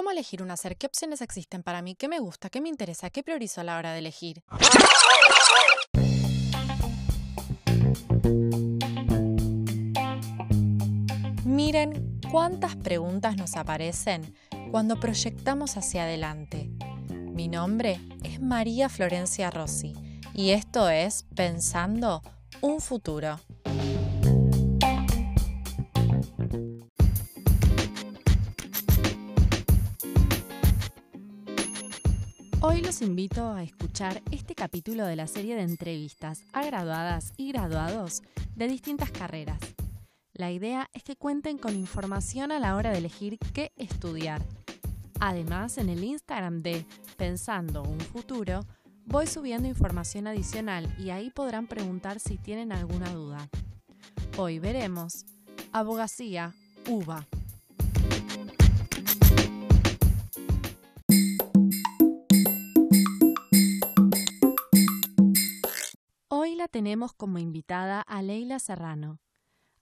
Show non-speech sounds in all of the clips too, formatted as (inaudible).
¿Cómo elegir un hacer? ¿Qué opciones existen para mí? ¿Qué me gusta? ¿Qué me interesa? ¿Qué priorizo a la hora de elegir? Miren cuántas preguntas nos aparecen cuando proyectamos hacia adelante. Mi nombre es María Florencia Rossi y esto es Pensando un futuro. Hoy los invito a escuchar este capítulo de la serie de entrevistas a graduadas y graduados de distintas carreras. La idea es que cuenten con información a la hora de elegir qué estudiar. Además, en el Instagram de Pensando un futuro, voy subiendo información adicional y ahí podrán preguntar si tienen alguna duda. Hoy veremos abogacía, uva. Tenemos como invitada a Leila Serrano.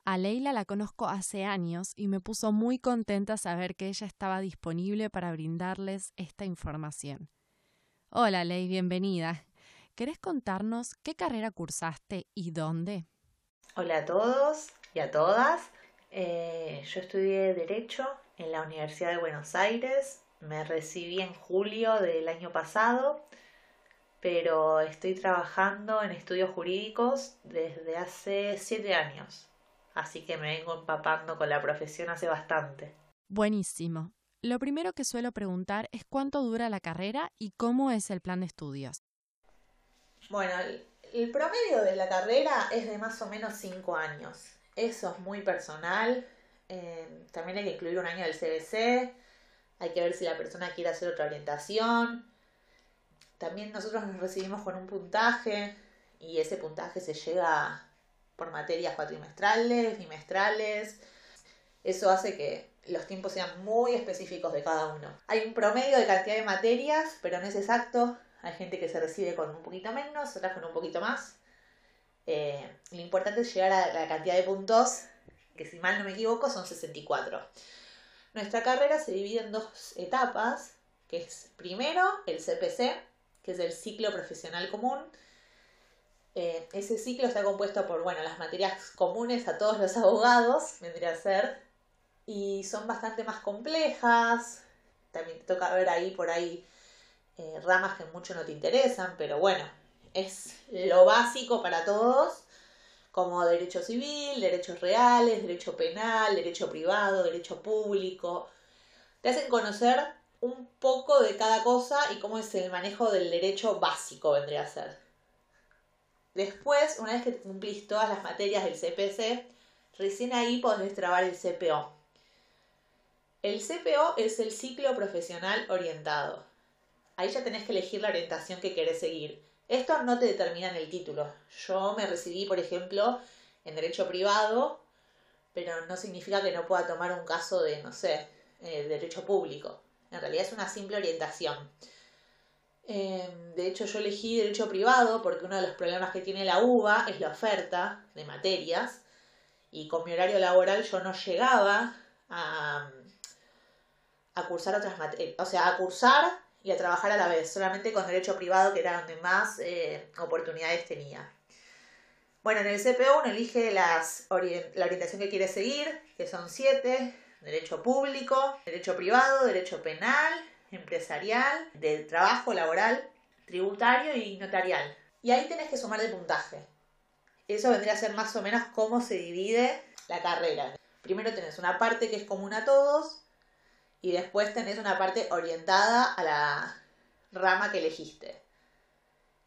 A Leila la conozco hace años y me puso muy contenta saber que ella estaba disponible para brindarles esta información. Hola Ley, bienvenida. ¿Querés contarnos qué carrera cursaste y dónde? Hola a todos y a todas. Eh, yo estudié Derecho en la Universidad de Buenos Aires. Me recibí en julio del año pasado pero estoy trabajando en estudios jurídicos desde hace siete años, así que me vengo empapando con la profesión hace bastante. Buenísimo. Lo primero que suelo preguntar es cuánto dura la carrera y cómo es el plan de estudios. Bueno, el, promedio de la carrera es de más o menos cinco años. Eso es muy personal. Eh, también hay que incluir un año del CBC. Hay que ver si la persona quiere hacer otra orientación también nosotros nos recibimos con un puntaje y ese puntaje se llega por materias cuatrimestrales, bimestrales. Eso hace que los tiempos sean muy específicos de cada uno. Hay un promedio de cantidad de materias, pero no es exacto. Hay gente que se recibe con un poquito menos, otras con un poquito más. Eh, lo importante es llegar a la cantidad de puntos, que si mal no me equivoco son 64. Nuestra carrera se divide en dos etapas, que es primero el CPC, que es el ciclo profesional común. Eh, ese ciclo está compuesto por, bueno, las materias comunes a todos los (laughs) abogados, vendría a ser, y son bastante más complejas. También te toca ver ahí por ahí eh, ramas que mucho no te interesan, pero bueno, es lo básico para todos, como derecho civil, derechos reales, derecho penal, derecho privado, derecho público. Te hacen conocer un poco de cada cosa y cómo es el manejo del derecho básico vendría a ser. Después, una vez que cumplís todas las materias del CPC, recién ahí podés trabar el CPO. El CPO es el ciclo profesional orientado. Ahí ya tenés que elegir la orientación que querés seguir. Esto no te determina el título. Yo me recibí, por ejemplo, en derecho privado, pero no significa que no pueda tomar un caso de, no sé, eh, derecho público. En realidad es una simple orientación. Em, de hecho, yo elegí derecho privado porque uno de los problemas que tiene la UBA es la oferta de materias y con mi horario laboral yo no llegaba a, cursar otras materias, o sea, a cursar y a trabajar a la vez, solamente con derecho privado que era donde más eh, oportunidades tenía. Bueno, en el CPO uno elige las la orientación que quiere seguir, que son siete, derecho público, derecho privado, derecho penal, empresarial, del trabajo laboral, tributario y notarial. Y ahí tenés que sumar el puntaje. Eso vendría a ser más o menos cómo se divide la carrera. Primero tenés una parte que es común a todos y después tenés una parte orientada a la rama que elegiste.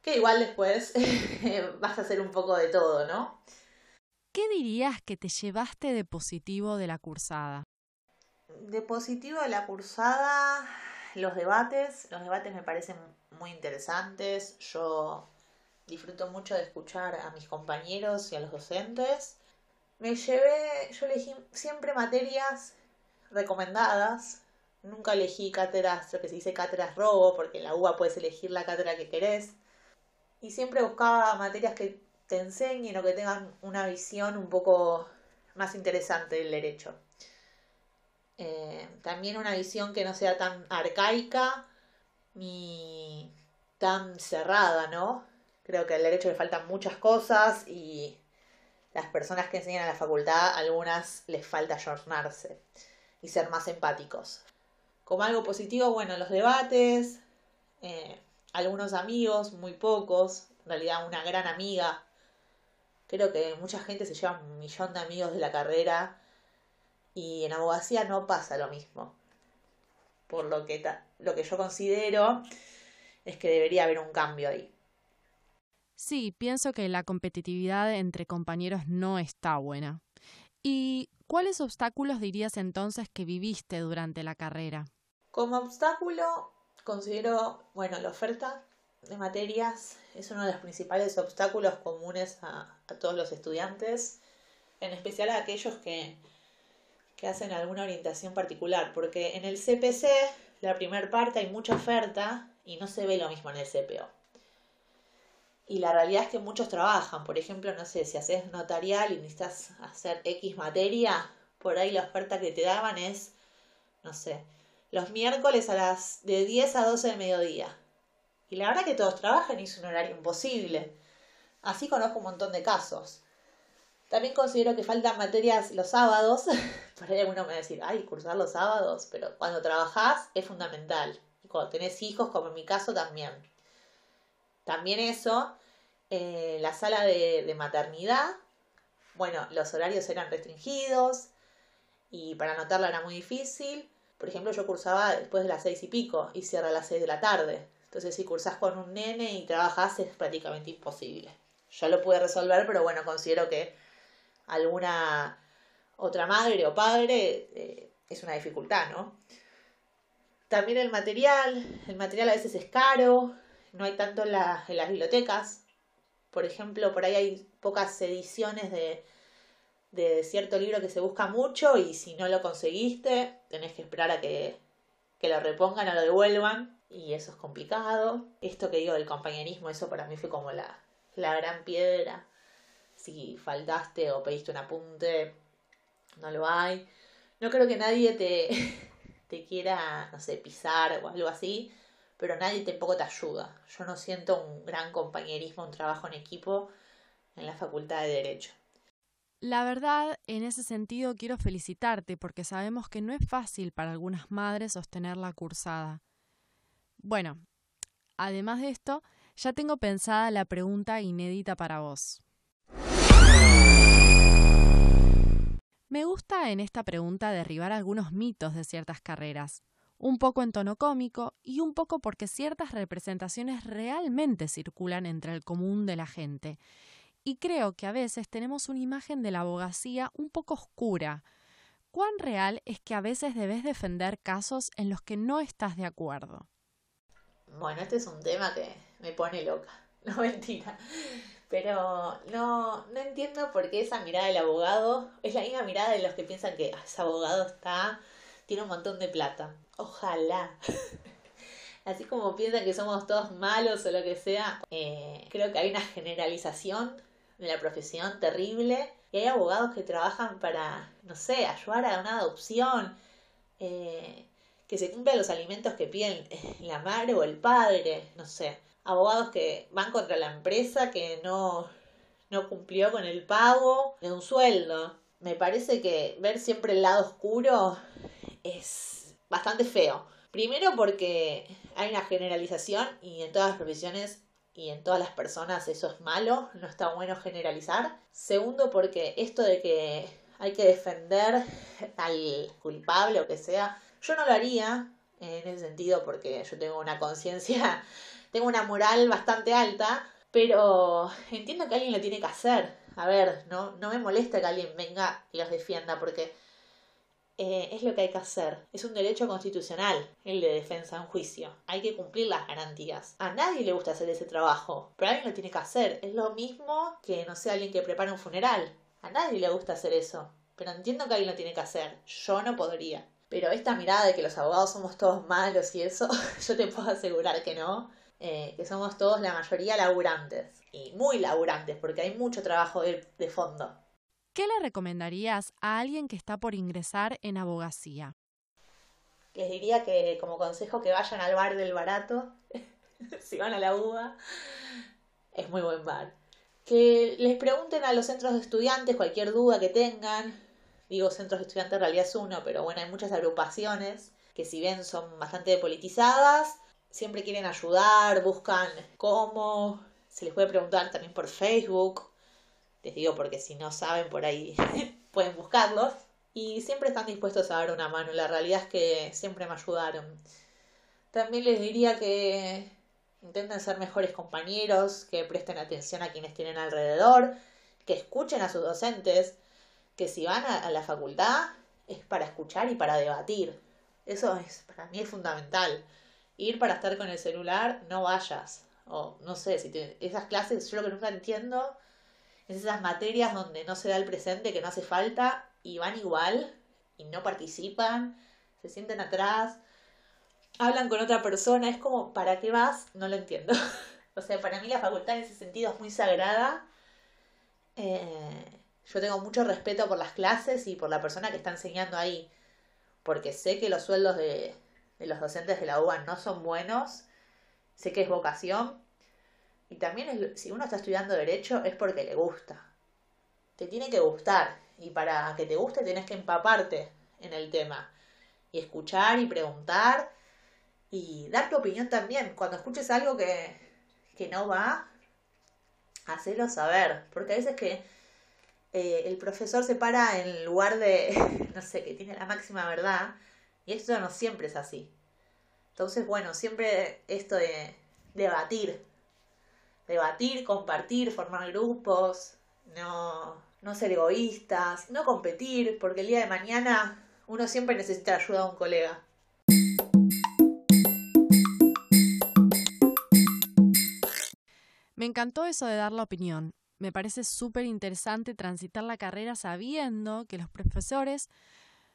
Que igual después (laughs) vas a hacer un poco de todo, ¿no? ¿Qué dirías que te llevaste de positivo de la cursada? De positivo de la cursada, los debates. Los debates me parecen muy interesantes. Yo disfruto mucho de escuchar a mis compañeros y a los docentes. Me llevé, yo elegí siempre materias recomendadas. Nunca elegí cátedras, lo que se dice cátedras robo, porque en la UBA puedes elegir la cátedra que querés. Y siempre buscaba materias que te enseñen o que tengan una visión un poco más interesante del derecho. Eh, también una visión que no sea tan arcaica ni tan cerrada, ¿no? Creo que al derecho le faltan muchas cosas y las personas que enseñan en la facultad, algunas les falta ayornarse y ser más empáticos. Como algo positivo, bueno, los debates, eh, algunos amigos, muy pocos, en realidad una gran amiga. Creo que mucha gente se lleva un millón de amigos de la carrera y en abogacía no pasa lo mismo. Por lo que, lo que yo considero es que debería haber un cambio ahí. Sí, pienso que la competitividad entre compañeros no está buena. ¿Y cuáles obstáculos dirías entonces que viviste durante la carrera? Como obstáculo, considero, bueno, la oferta de materias es uno de los principales obstáculos comunes a, todos los estudiantes, en especial a aquellos que, que hacen alguna orientación particular, porque en el CPC, la primera parte, hay mucha oferta y no se ve lo mismo en el CPO. Y la realidad es que muchos trabajan, por ejemplo, no sé, si haces notarial y necesitas hacer X materia, por ahí la oferta que te daban es, no sé, los miércoles a las de 10 a 12 del mediodía. Y la verdad que todos trabajan y es un horario imposible. Así conozco un montón de casos. También considero que faltan materias los sábados. (laughs) Por ahí alguno me va a decir, ay, cursar los sábados, pero cuando trabajás es fundamental. Y cuando tenés hijos, como en mi caso, también. También eso, eh, la sala de, maternidad, bueno, los horarios eran restringidos y para anotarla era muy difícil. Por ejemplo, yo cursaba después de las seis y pico y cierra a las seis de la tarde. Entonces, si cursás con un nene y trabajas es prácticamente imposible. Yo lo pude resolver, pero bueno, considero que alguna otra madre o padre eh, es una dificultad, ¿no? También el material, el material a veces es caro, no hay tanto en, las bibliotecas. Por ejemplo, por ahí hay pocas ediciones de, de cierto libro que se busca mucho y si no lo conseguiste, tenés que esperar a que, que lo repongan o lo devuelvan y eso es complicado. Esto que digo del compañerismo, eso para mí fue como la, la gran piedra. Si faltaste o pediste un apunte, no lo hay. No creo que nadie te, (laughs) te quiera, no sé, pisar o algo así, pero nadie tampoco te ayuda. Yo no siento un gran compañerismo, un trabajo en equipo en la Facultad de Derecho. La verdad, en ese sentido quiero felicitarte porque sabemos que no es fácil para algunas madres sostener la cursada. Bueno, además de esto, ya tengo pensada la pregunta inédita para vos. Me gusta en esta pregunta derribar algunos mitos de ciertas carreras, un poco en tono cómico y un poco porque ciertas representaciones realmente circulan entre el común de la gente y creo que a veces tenemos una imagen de la abogacía un poco oscura. ¿Cuán real es que a veces debes defender casos en los que no estás de acuerdo? Bueno, este es un tema que me pone loca, (laughs) no mentira. Pero no, no entiendo por qué esa mirada del abogado es la misma mirada de los que piensan que ah, ese abogado está, tiene un montón de plata. Ojalá. (laughs) Así como piensan que somos todos malos o lo que sea, eh, creo que hay una generalización de la profesión terrible y hay abogados que trabajan para, no sé, ayudar a una adopción, eh, que se cumplan los alimentos que piden la madre o el padre, no sé. Abogados que van contra la empresa que no, no cumplió con el pago de un sueldo. Me parece que ver siempre el lado oscuro es bastante feo. Primero porque hay una generalización y en todas las profesiones y en todas las personas eso es malo, no está bueno generalizar. Segundo, porque esto de que hay que defender al culpable o que sea, yo no lo haría en ese sentido porque yo tengo una conciencia, tengo una moral bastante alta, pero entiendo que alguien lo tiene que hacer. A ver, no, no me molesta que alguien venga y los defienda porque eh, es lo que hay que hacer. Es un derecho constitucional el de defensa en juicio. Hay que cumplir las garantías. A nadie le gusta hacer ese trabajo, pero alguien lo tiene que hacer. Es lo mismo que, no sé, alguien que prepara un funeral. A nadie le gusta hacer eso, pero entiendo que alguien lo tiene que hacer. Yo no podría. Pero esta mirada de que los abogados somos todos malos y eso, (laughs) yo te puedo asegurar que no. Eh, que somos todos la mayoría laburantes. Y muy laburantes, porque hay mucho trabajo de fondo. ¿Qué le recomendarías a alguien que está por ingresar en abogacía? Les diría que como consejo que vayan al bar del barato, (laughs) si van a la UBA, es muy buen bar. Que les pregunten a los centros de estudiantes cualquier duda que tengan. Digo, centros de estudiantes en realidad es uno, pero bueno, hay muchas agrupaciones que si bien son bastante politizadas, siempre quieren ayudar, buscan cómo, se les puede preguntar también por Facebook, les digo porque si no saben por ahí (laughs) pueden buscarlos, y siempre están dispuestos a dar una mano, la realidad es que siempre me ayudaron. También les diría que intenten ser mejores compañeros, que presten atención a quienes tienen alrededor, que escuchen a sus docentes, que si van a, la facultad es para escuchar y para debatir. Eso es, para mí es fundamental. Ir para estar con el celular, no vayas. O no sé, si esas clases, yo lo que nunca entiendo es esas materias donde no se da el presente, que no hace falta, y van igual, y no participan, se sienten atrás, hablan con otra persona, es como, ¿para qué vas? No lo entiendo. (laughs) o sea, para mí la facultad en ese sentido es muy sagrada. Eh, yo tengo mucho respeto por las clases y por la persona que está enseñando ahí porque sé que los sueldos de, los docentes de la UBA no son buenos, sé que es vocación, y también si uno está estudiando derecho es porque le gusta. Te tiene que gustar, y para que te guste tienes que empaparte en el tema, y escuchar y preguntar, y dar tu opinión también. Cuando escuches algo que, que no va, hacelo saber, porque a veces que eh, el profesor se para en lugar de, (laughs) no sé, que tiene la máxima verdad, y esto no siempre es así. Entonces, bueno, siempre esto de debatir, debatir, compartir, formar grupos, no, no ser egoístas, no competir, porque el día de mañana uno siempre necesita ayuda de un colega. Me encantó eso de dar la opinión me parece súper interesante transitar la carrera sabiendo que los profesores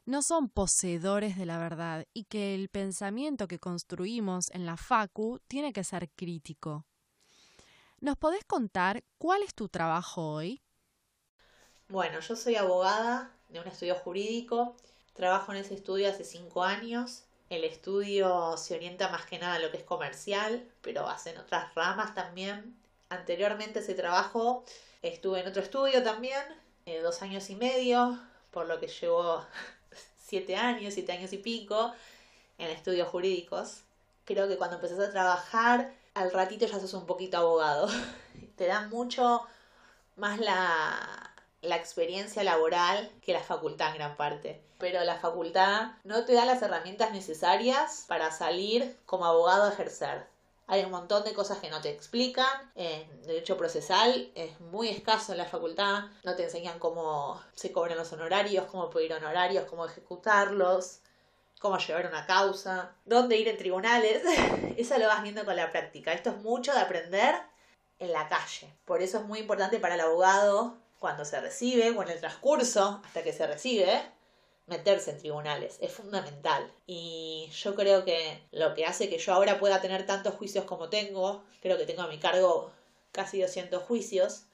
no son poseedores de la verdad y que el pensamiento que construimos en la FACU tiene que ser crítico. ¿Nos podés contar cuál es tu trabajo hoy? Bueno, yo soy abogada de un estudio jurídico, trabajo en ese estudio hace cinco años. El estudio se orienta más que nada a lo que es comercial, pero hacen otras ramas también anteriormente ese trabajo estuve en otro estudio también, eh, dos años y medio, por lo que llevo siete años, siete años y pico, en estudios jurídicos. Creo que cuando empezás a trabajar, al ratito ya sos un poquito abogado. (laughs) Te da mucho más la, la experiencia laboral que la facultad en gran parte. Pero la facultad no te da las herramientas necesarias para salir como abogado a ejercer. Hay un montón de cosas que no te explican. Derecho procesal es muy escaso en la facultad. No te enseñan cómo se cobran los honorarios, cómo pedir honorarios, cómo ejecutarlos, cómo llevar una causa, dónde ir en tribunales. (laughs) Eso lo vas viendo con la práctica. Esto es mucho de aprender en la calle. Por eso es muy importante para el abogado cuando se recibe o en el transcurso hasta que se recibe meterse en tribunales, es fundamental. Y yo creo que lo que hace que yo ahora pueda tener tantos juicios como tengo, creo que tengo a mi cargo casi 200 juicios,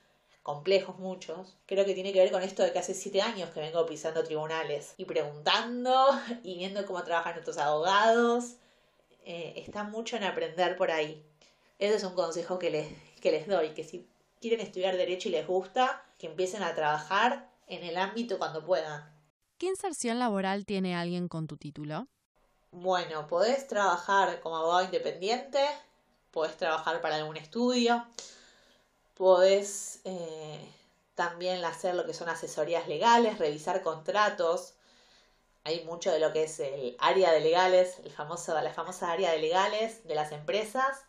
complejos muchos, creo que tiene que ver con esto de que hace 7 años que vengo pisando tribunales y preguntando (laughs) y viendo cómo trabajan otros abogados. Eh, está mucho en aprender por ahí. Ese es un consejo que les, que les doy, que si quieren estudiar derecho y les gusta, que empiecen a trabajar en el ámbito cuando puedan ¿Qué inserción laboral tiene alguien con tu título? Bueno, podés trabajar como abogado independiente, podés trabajar para algún estudio, podés eh, también hacer lo que son asesorías legales, revisar contratos. Hay mucho de lo que es el área de legales, la famosa área de legales de las empresas.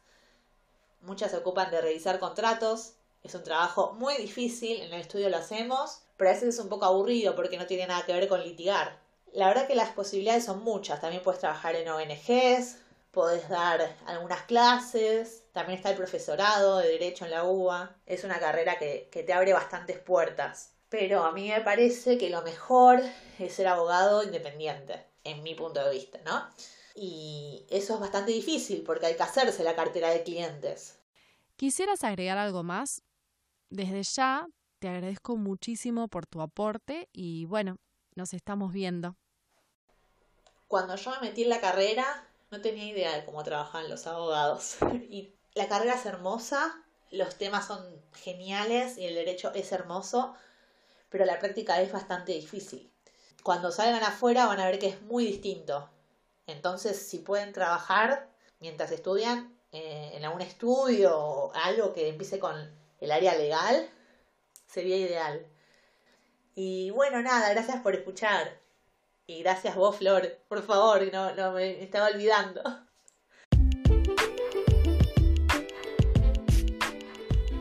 Muchas se ocupan de revisar contratos. Es un trabajo muy difícil, en el estudio lo hacemos, pero a veces es un poco aburrido porque no tiene nada que ver con litigar. La verdad que las posibilidades son muchas. También puedes trabajar en ONGs, podés dar algunas clases, también está el profesorado de Derecho en la UBA. Es una carrera que, que te abre bastantes puertas. Pero a mí me parece que lo mejor es ser abogado independiente, en mi punto de vista, ¿no? Y eso es bastante difícil porque hay que hacerse la cartera de clientes. ¿Quisieras agregar algo más? Desde ya te agradezco muchísimo por tu aporte y bueno, nos estamos viendo. cuando yo me metí en la carrera, no tenía idea de cómo trabajaban los abogados. (laughs) Y la carrera es hermosa, los temas son geniales y el derecho es hermoso, pero la práctica es bastante difícil. Cuando salgan afuera van a ver que es muy distinto. Entonces, si pueden trabajar mientras estudian eh, en algún estudio o algo que empiece con el área legal, sería ideal. Y bueno, nada, gracias por escuchar. Y gracias vos, Flor. Por favor, no, no me estaba olvidando.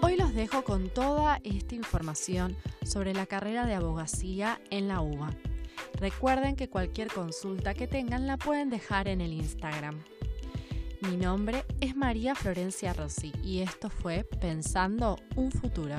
Hoy los dejo con toda esta información sobre la carrera de abogacía en la UBA. Recuerden que cualquier consulta que tengan la pueden dejar en el Instagram. Mi nombre es María Florencia Rossi y esto fue Pensando un futuro.